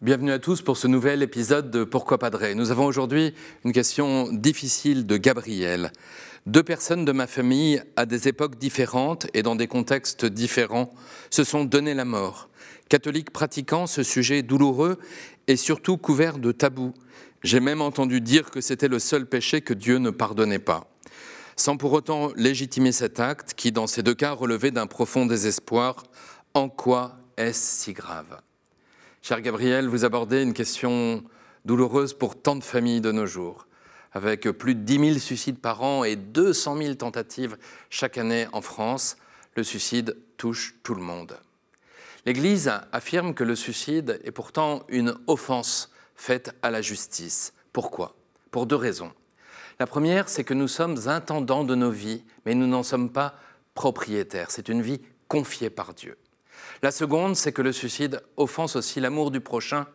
Bienvenue à tous pour ce nouvel épisode de Pourquoi Padré. Nous avons aujourd'hui une question difficile de Gabriel. Deux personnes de ma famille, à des époques différentes et dans des contextes différents, se sont donné la mort. Catholiques pratiquant, ce sujet douloureux et surtout couvert de tabous. J'ai même entendu dire que c'était le seul péché que Dieu ne pardonnait pas. Sans pour autant légitimer cet acte qui, dans ces deux cas, relevait d'un profond désespoir, en quoi est-ce si grave? Cher Gabriel, vous abordez une question douloureuse pour tant de familles de nos jours, avec plus de 10 000 suicides par an et 200 000 tentatives chaque année en France. Le suicide touche tout le monde. L'Église affirme que le suicide est pourtant une offense faite à la justice. Pourquoi? Pour deux raisons. La première, c'est que nous sommes intendants de nos vies, mais nous n'en sommes pas propriétaires. C'est une vie confiée par Dieu. La seconde, c'est que le suicide offense aussi l'amour du prochain,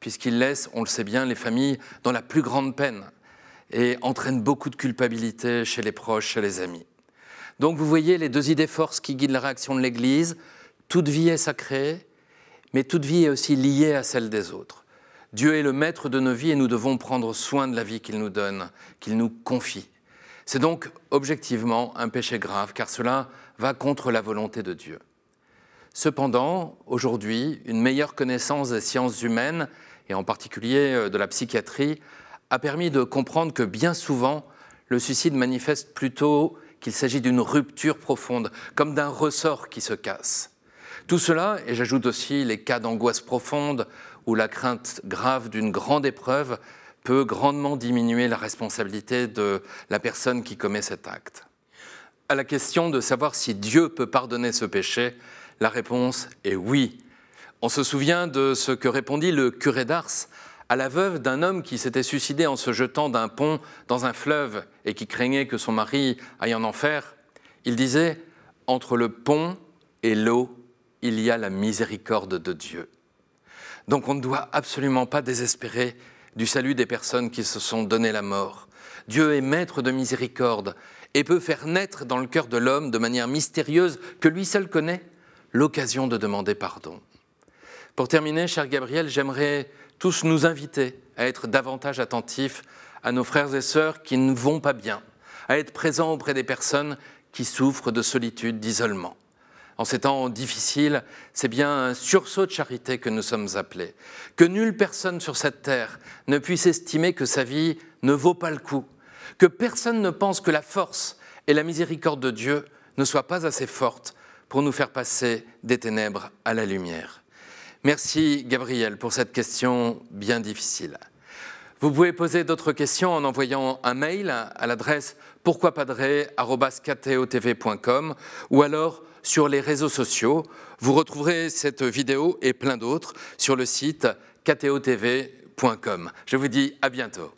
puisqu'il laisse, on le sait bien, les familles dans la plus grande peine et entraîne beaucoup de culpabilité chez les proches, chez les amis. Donc vous voyez les deux idées forces qui guident la réaction de l'Église. Toute vie est sacrée, mais toute vie est aussi liée à celle des autres. Dieu est le maître de nos vies et nous devons prendre soin de la vie qu'il nous donne, qu'il nous confie. C'est donc objectivement un péché grave, car cela va contre la volonté de Dieu. Cependant, aujourd'hui, une meilleure connaissance des sciences humaines, et en particulier euh, de la psychiatrie, a permis de comprendre que bien souvent, le suicide manifeste plutôt qu'il s'agit d'une rupture profonde, comme d'un ressort qui se casse. Tout cela, et j'ajoute aussi les cas d'angoisse profonde ou la crainte grave d'une grande épreuve, peut grandement diminuer la responsabilité de la personne qui commet cet acte. À la question de savoir si Dieu peut pardonner ce péché, la réponse est oui. On se souvient de ce que répondit le curé d'Ars à la veuve d'un homme qui s'était suicidé en se jetant d'un pont dans un fleuve et qui craignait que son mari aille en enfer. Il disait Entre le pont et l'eau, il y a la miséricorde de Dieu. Donc on ne doit absolument pas désespérer du salut des personnes qui se sont donné la mort. Dieu est maître de miséricorde et peut faire naître dans le cœur de l'homme de manière mystérieuse que lui seul connaît l'occasion de demander pardon. Pour terminer, cher Gabriel, j'aimerais tous nous inviter à être davantage attentifs à nos frères et sœurs qui ne vont pas bien, à être présents auprès des personnes qui souffrent de solitude, d'isolement. En ces temps difficiles, c'est bien un sursaut de charité que nous sommes appelés. Que nulle personne sur cette terre ne puisse estimer que sa vie ne vaut pas le coup. Que personne ne pense que la force et la miséricorde de Dieu ne soient pas assez fortes pour nous faire passer des ténèbres à la lumière. Merci Gabriel pour cette question bien difficile. Vous pouvez poser d'autres questions en envoyant un mail à l'adresse pourquoipadré.com ou alors sur les réseaux sociaux. Vous retrouverez cette vidéo et plein d'autres sur le site ktotv.com. Je vous dis à bientôt.